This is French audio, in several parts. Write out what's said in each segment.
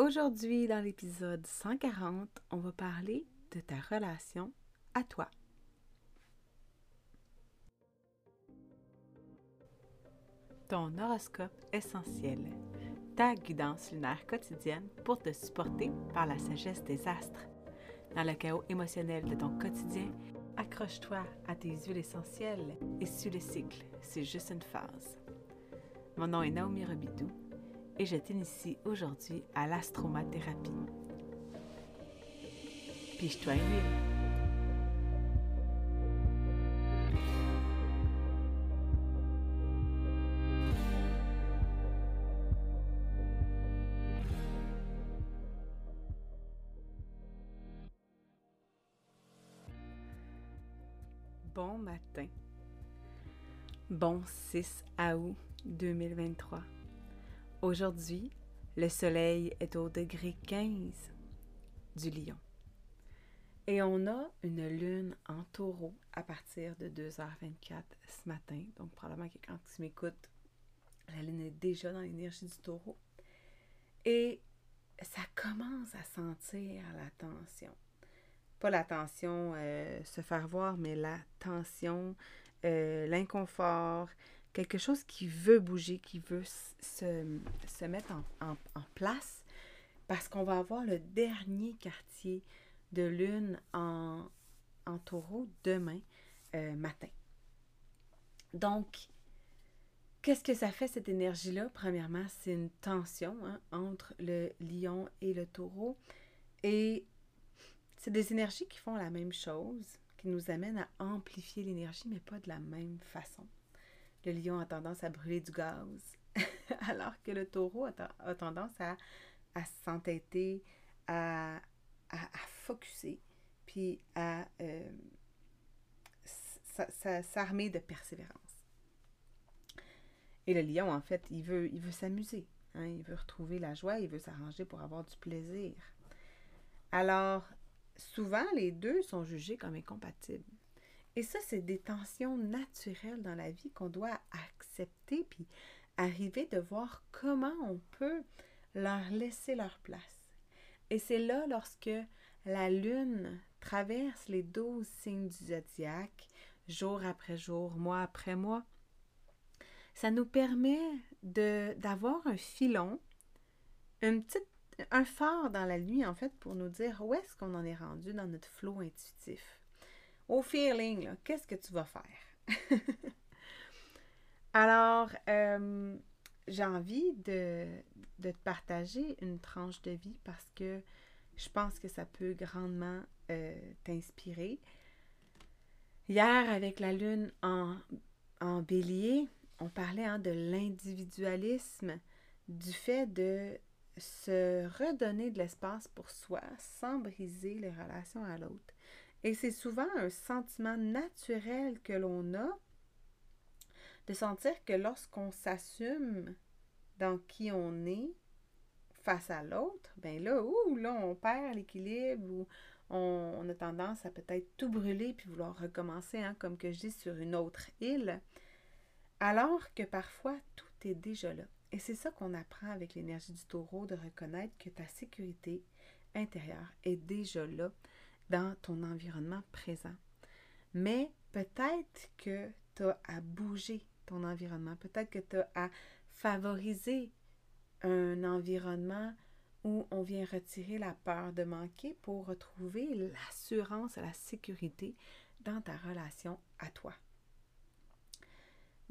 Aujourd'hui, dans l'épisode 140, on va parler de ta relation à toi. Ton horoscope essentiel, ta guidance lunaire quotidienne pour te supporter par la sagesse des astres. Dans le chaos émotionnel de ton quotidien, accroche-toi à tes huiles essentielles et suis le cycle, c'est juste une phase. Mon nom est Naomi Robidou et je t'initie aujourd'hui à l'astromathérapie. Piche-toi une huile. Bon matin. Bon 6 août 2023. Aujourd'hui, le soleil est au degré 15 du lion. Et on a une lune en taureau à partir de 2h24 ce matin. Donc probablement que quand tu m'écoutes, la lune est déjà dans l'énergie du taureau. Et ça commence à sentir la tension. Pas la tension euh, se faire voir, mais la tension, euh, l'inconfort, quelque chose qui veut bouger, qui veut se, mettre en, place, parce qu'on va avoir le dernier quartier de lune en, taureau demain euh, matin. Donc, qu'est-ce que ça fait cette énergie-là? Premièrement, c'est une tension hein, entre le lion et le taureau. Et c'est des énergies qui font la même chose, qui nous amènent à amplifier l'énergie, mais pas de la même façon le lion a tendance à brûler du gaz, alors que le taureau a, tendance à, s'entêter, à, à, puis à euh, s'armer de persévérance. Et le lion, en fait, il veut, il veut s'amuser. Hein, il veut retrouver la joie, il veut s'arranger pour avoir du plaisir. Alors, souvent, les deux sont jugés comme incompatibles. Et ça, c'est des tensions naturelles dans la vie qu'on doit accepter, puis arriver de voir comment on peut leur laisser leur place. Et c'est là lorsque la lune traverse les douze signes du zodiaque, jour après jour, mois après mois, ça nous permet d'avoir un filon, une un phare dans la nuit, en fait, pour nous dire où est-ce qu'on en est rendu dans notre flot intuitif au feeling, qu'est-ce que tu vas faire? Alors, euh, j'ai envie de, te partager une tranche de vie parce que je pense que ça peut grandement euh, t'inspirer. Hier, avec la lune en, bélier, on parlait hein, de l'individualisme, du fait de se redonner de l'espace pour soi sans briser les relations à l'autre. Et c'est souvent un sentiment naturel que l'on a de sentir que lorsqu'on s'assume dans qui on est face à l'autre, ben là, ouh, là, on perd l'équilibre ou on, a tendance à peut-être tout brûler puis vouloir recommencer, hein, comme que je dis, sur une autre île, alors que parfois tout est déjà là. Et c'est ça qu'on apprend avec l'énergie du taureau, de reconnaître que ta sécurité intérieure est déjà là dans ton environnement présent. Mais peut-être que tu as à bouger ton environnement, peut-être que tu as à favoriser un environnement où on vient retirer la peur de manquer pour retrouver l'assurance la sécurité dans ta relation à toi.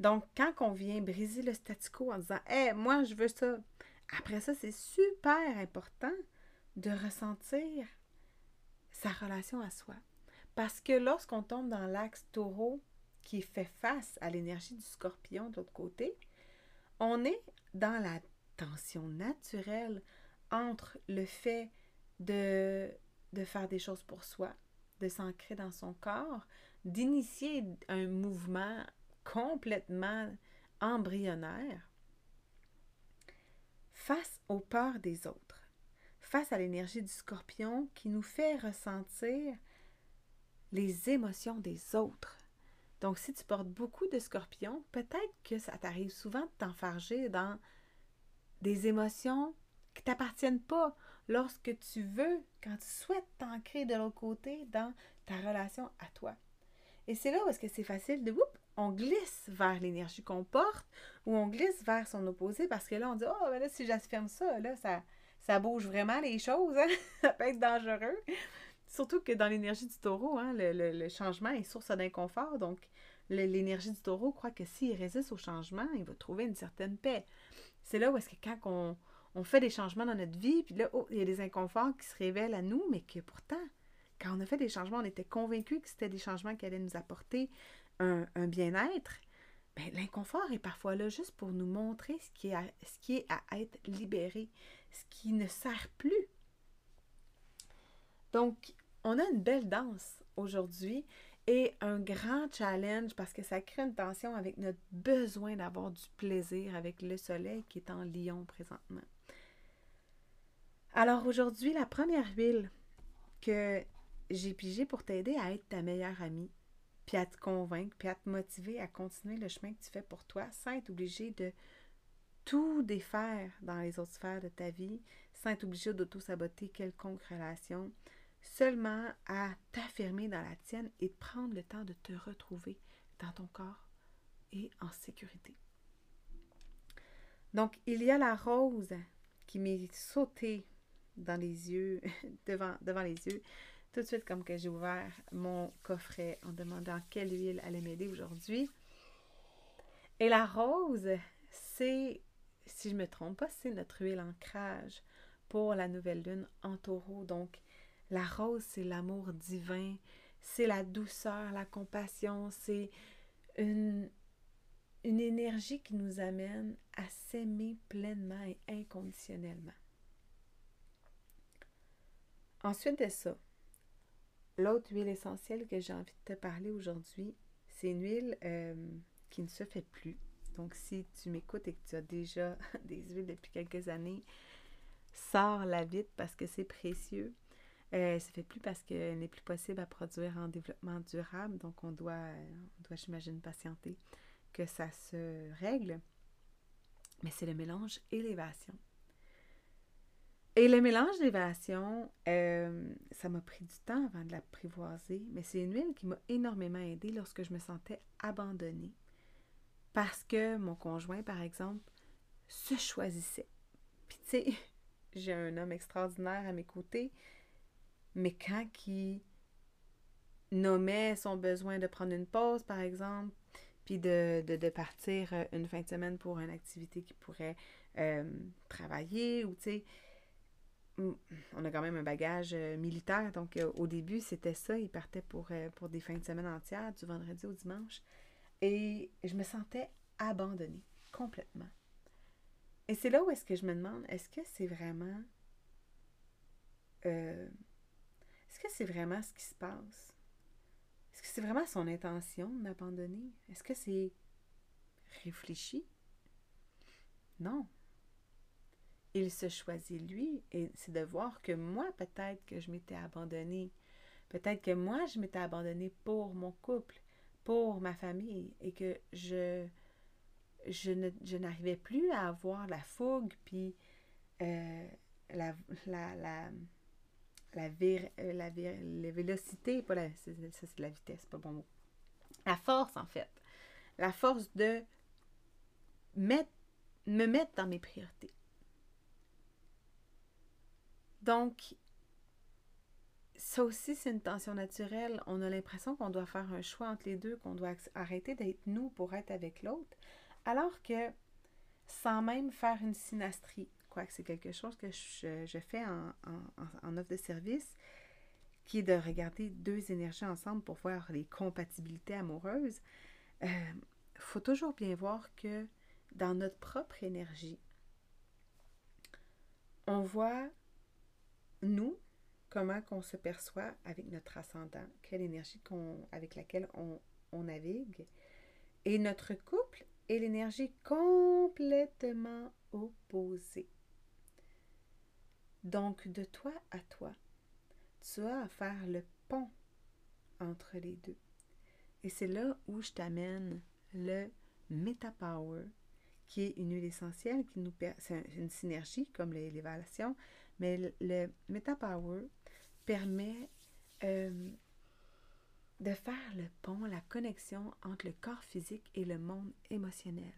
Donc, quand on vient briser le statu quo en disant Hé, moi, je veux ça, après ça, c'est super important de ressentir sa relation à soi. Parce que lorsqu'on tombe dans l'axe taureau qui fait face à l'énergie du scorpion de l'autre côté, on est dans la tension naturelle entre le fait de, de faire des choses pour soi, de s'ancrer dans son corps, d'initier un mouvement complètement embryonnaire face aux peurs des autres face à l'énergie du scorpion qui nous fait ressentir les émotions des autres. Donc, si tu portes beaucoup de scorpions, peut-être que ça t'arrive souvent de t'enfarger dans des émotions qui t'appartiennent pas lorsque tu veux, quand tu souhaites t'ancrer de l'autre côté dans ta relation à toi. Et c'est là où que c'est facile de, whoop, on glisse vers l'énergie qu'on porte ou on glisse vers son opposé parce que là, on dit, oh, ben là, si j'affirme ça, là, ça, ça bouge vraiment les choses, hein? ça peut être dangereux. Surtout que dans l'énergie du taureau, hein, le, changement est source d'inconfort. Donc, l'énergie du taureau croit que s'il résiste au changement, il va trouver une certaine paix. C'est là où est-ce que quand on, on, fait des changements dans notre vie, puis là, oh, il y a des inconforts qui se révèlent à nous, mais que pourtant, quand on a fait des changements, on était convaincus que c'était des changements qui allaient nous apporter un, bien-être. Ben, l'inconfort est parfois là juste pour nous montrer ce qui, est ce qui est à être libéré, ce qui ne sert plus. Donc, on a une belle danse aujourd'hui et un grand challenge parce que ça crée une tension avec notre besoin d'avoir du plaisir avec le soleil qui est en lion présentement. Alors aujourd'hui, la première huile que j'ai pigée pour t'aider à être ta meilleure amie, puis à te convaincre, puis à te motiver à continuer le chemin que tu fais pour toi sans être obligé de tout défaire dans les autres sphères de ta vie, sans être obligé d'auto-saboter quelconque relation, seulement à t'affirmer dans la tienne et de prendre le temps de te retrouver dans ton corps et en sécurité. Donc, il y a la rose qui m'est sautée dans les yeux, devant, devant les yeux, tout de suite comme que j'ai ouvert mon coffret en demandant quelle huile allait m'aider aujourd'hui. Et la rose, c'est, si je ne me trompe pas, c'est notre huile ancrage pour la nouvelle lune en taureau. Donc, la rose, c'est l'amour divin, c'est la douceur, la compassion, c'est une, une énergie qui nous amène à s'aimer pleinement et inconditionnellement. Ensuite de ça, l'autre huile essentielle que j'ai envie de te parler aujourd'hui, c'est une huile euh, qui ne se fait plus. Donc, si tu m'écoutes et que tu as déjà des huiles depuis quelques années, sors-la vite parce que c'est précieux. Euh, ça fait plus parce qu'elle n'est plus possible à produire en développement durable, donc on doit, on doit j'imagine, patienter que ça se règle. Mais c'est le mélange élévation. Et le mélange d'élévation, euh, ça m'a pris du temps avant de l'apprivoiser, mais c'est une huile qui m'a énormément aidée lorsque je me sentais abandonnée. Parce que mon conjoint, par exemple, se choisissait. Puis tu sais, j'ai un homme extraordinaire à mes côtés mais quand il nommait son besoin de prendre une pause, par exemple, puis de, partir euh, une fin de semaine pour une activité qui pourrait euh, travailler, ou tu sais, on a quand même un bagage euh, militaire, donc au début, c'était ça, il partait pour, pour des fins de semaine entières, du vendredi au dimanche, et je me sentais abandonnée complètement. Et c'est là où est-ce que je me demande, est-ce que c'est vraiment est-ce que c'est vraiment ce qui se passe? Est-ce que c'est vraiment son intention de m'abandonner? Est-ce que c'est réfléchi? Non. Il se choisit lui et c'est de voir que moi, peut-être que je m'étais abandonnée. Peut-être que moi, je m'étais abandonnée pour mon couple, pour ma famille et que je, je, n'arrivais plus à avoir la fougue puis euh, la, la la, euh, la, vélocité, pas la, ça c'est la vitesse, pas bon mot. La force, en fait. La force de mettre, me mettre dans mes priorités. Donc, ça aussi, c'est une tension naturelle. On a l'impression qu'on doit faire un choix entre les deux, qu'on doit arrêter d'être nous pour être avec l'autre, alors que sans même faire une synastrie, que c'est quelque chose que je, fais en, offre de service, qui est de regarder deux énergies ensemble pour voir les compatibilités amoureuses. Il euh, faut toujours bien voir que dans notre propre énergie, on voit nous, comment qu'on se perçoit avec notre ascendant, quelle énergie qu'on, avec laquelle on, on navigue. Et notre couple est l'énergie complètement opposée. Donc, de toi à toi, tu as à faire le pont entre les deux. Et c'est là où je t'amène le Meta Power, qui est une huile essentielle c'est une synergie comme l'élévation, mais le, Meta Power permet euh, de faire le pont, la connexion entre le corps physique et le monde émotionnel.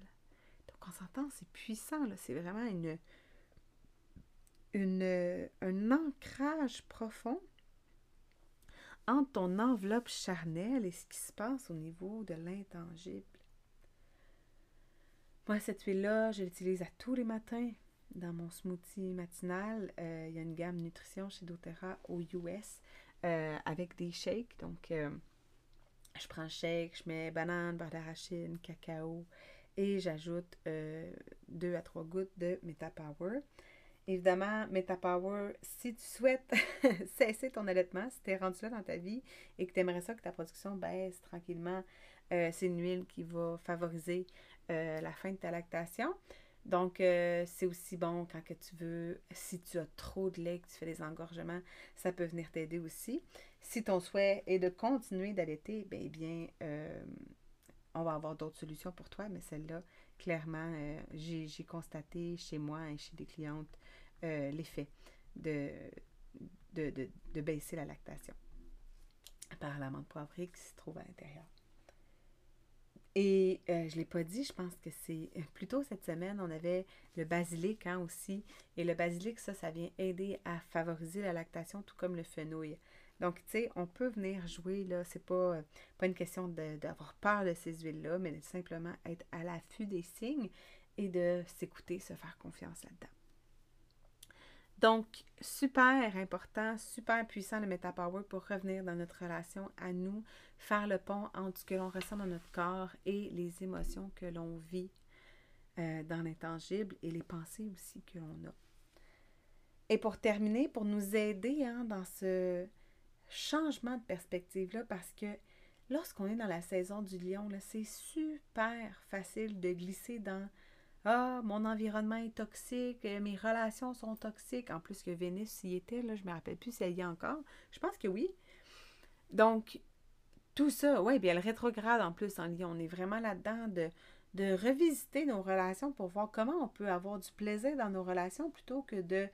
Donc on s'entend, c'est puissant, c'est vraiment une, une, un ancrage profond entre ton enveloppe charnelle et ce qui se passe au niveau de l'intangible. Moi, cette huile-là, je l'utilise à tous les matins dans mon smoothie matinal. Euh, il y a une gamme nutrition chez doTERRA aux US euh, avec des shakes. Donc, euh, je prends shake, je mets banane, beurre d'arachide, cacao et j'ajoute deux à trois gouttes de Meta Power. Évidemment, MetaPower, si tu souhaites cesser ton allaitement, si tu es rendu là dans ta vie et que tu aimerais ça que ta production baisse tranquillement, c'est une huile qui va favoriser la fin de ta lactation. Donc, euh, c'est aussi bon quand que tu veux, si tu as trop de lait, que tu fais des engorgements, ça peut venir t'aider aussi. Si ton souhait est de continuer d'allaiter, bien, bien on va avoir d'autres solutions pour toi, mais celle-là, clairement, j'ai constaté chez moi et chez des clientes euh, l'effet de, de, baisser la lactation par l'amande poivrée qui se trouve à l'intérieur. Et euh, je ne l'ai pas dit, je pense que c'est euh, plutôt cette semaine, on avait le basilic hein, aussi. Et le basilic, ça, ça vient aider à favoriser la lactation, tout comme le fenouil. Donc, tu sais, on peut venir jouer, là, c'est pas, pas une question d'avoir peur de ces huiles-là, mais de simplement être à l'affût des signes et de s'écouter, se faire confiance là-dedans. Donc, super important, super puissant le MetaPower pour revenir dans notre relation à nous, faire le pont entre ce que l'on ressent dans notre corps et les émotions que l'on vit euh, dans l'intangible et les pensées aussi que l'on a. Et pour terminer, pour nous aider hein, dans ce changement de perspective-là, parce que lorsqu'on est dans la saison du lion, c'est super facile de glisser dans ah, mon environnement est toxique, euh, mes relations sont toxiques. En plus que Vénus y était, là, je ne me rappelle plus si elle y est encore. Je pense que oui. Donc, tout ça, oui, bien le rétrograde en plus en Lyon, on est vraiment là-dedans de, de revisiter nos relations pour voir comment on peut avoir du plaisir dans nos relations plutôt que de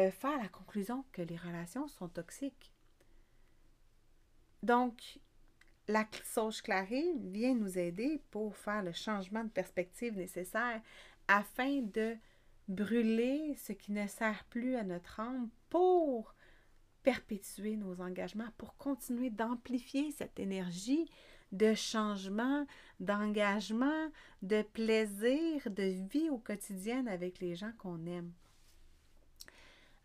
euh, faire la conclusion que les relations sont toxiques. Donc, la sauge clarée vient nous aider pour faire le changement de perspective nécessaire afin de brûler ce qui ne sert plus à notre âme pour perpétuer nos engagements, pour continuer d'amplifier cette énergie de changement, d'engagement, de plaisir, de vie au quotidien avec les gens qu'on aime.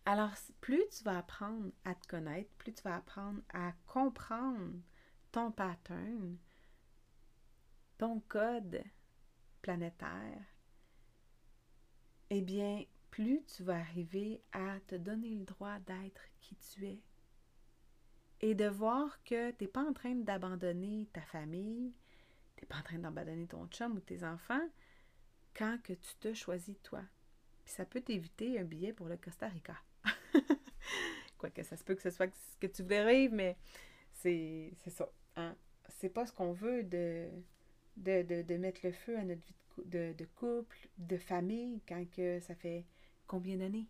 Alors, plus tu vas apprendre à te connaître, plus tu vas apprendre à comprendre ton pattern, ton code planétaire, eh bien, plus tu vas arriver à te donner le droit d'être qui tu es. Et de voir que tu n'es pas en train d'abandonner ta famille, tu n'es pas en train d'abandonner ton chum ou tes enfants quand que tu te choisis toi. Puis ça peut t'éviter un billet pour le Costa Rica. Quoique ça se peut que ce soit ce que tu voulais vivre, mais c'est ça. C'est pas ce qu'on veut de, mettre le feu à notre vie de, de, couple, de famille, quand que ça fait combien d'années?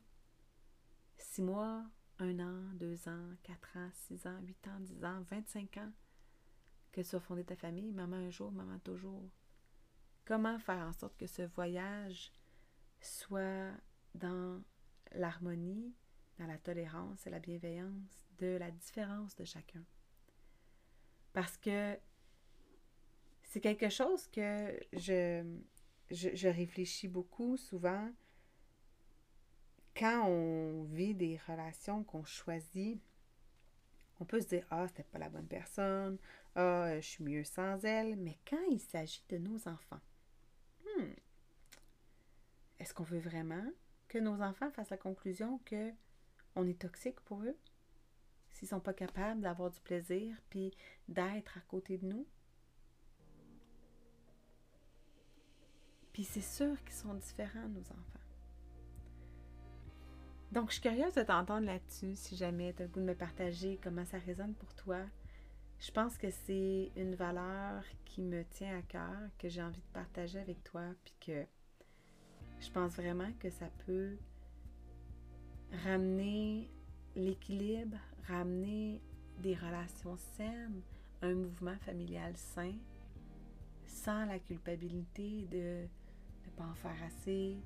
Six mois, un an, deux ans, quatre ans, six ans, huit ans, dix ans, vingt-cinq ans que tu as fondé ta famille, maman un jour, maman toujours. Comment faire en sorte que ce voyage soit dans l'harmonie, dans la tolérance et la bienveillance de la différence de chacun? Parce que c'est quelque chose que je, je, réfléchis beaucoup souvent quand on vit des relations qu'on choisit. On peut se dire Ah, c'était pas la bonne personne, Ah, je suis mieux sans elle. Mais quand il s'agit de nos enfants, hmm, est-ce qu'on veut vraiment que nos enfants fassent la conclusion que on est toxique pour eux? S'ils ne sont pas capables d'avoir du plaisir puis d'être à côté de nous. Puis c'est sûr qu'ils sont différents, nos enfants. Donc, je suis curieuse de t'entendre là-dessus, si jamais tu as le goût de me partager comment ça résonne pour toi. Je pense que c'est une valeur qui me tient à cœur, que j'ai envie de partager avec toi, puis que Je pense vraiment que ça peut ramener l'équilibre, ramener des relations saines, un mouvement familial sain, sans la culpabilité de ne pas en faire assez,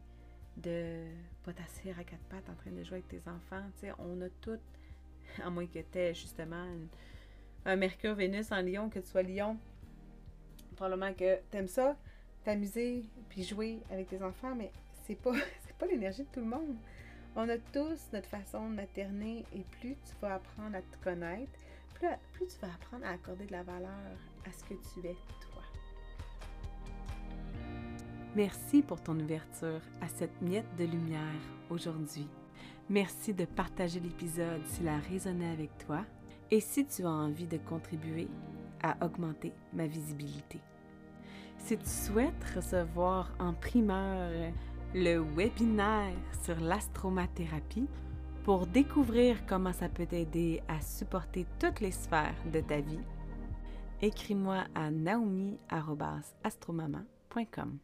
de pas t'asseoir à quatre pattes en train de jouer avec tes enfants. On a toutes, à moins que tu aies justement un Mercure, Vénus en Lion, que tu sois Lion, probablement que tu aimes ça, t'amuser puis jouer avec tes enfants, mais c'est pas, pas l'énergie de tout le monde. On a tous notre façon de materner et plus tu vas apprendre à te connaître, plus, tu vas apprendre à accorder de la valeur à ce que tu es toi. Merci pour ton ouverture à cette miette de lumière aujourd'hui. Merci de partager l'épisode s'il a résonné avec toi et si tu as envie de contribuer à augmenter ma visibilité. Si tu souhaites recevoir en primeur le webinaire sur l'astromathérapie pour découvrir comment ça peut t'aider à supporter toutes les sphères de ta vie, écris-moi à naomi.astromama.com.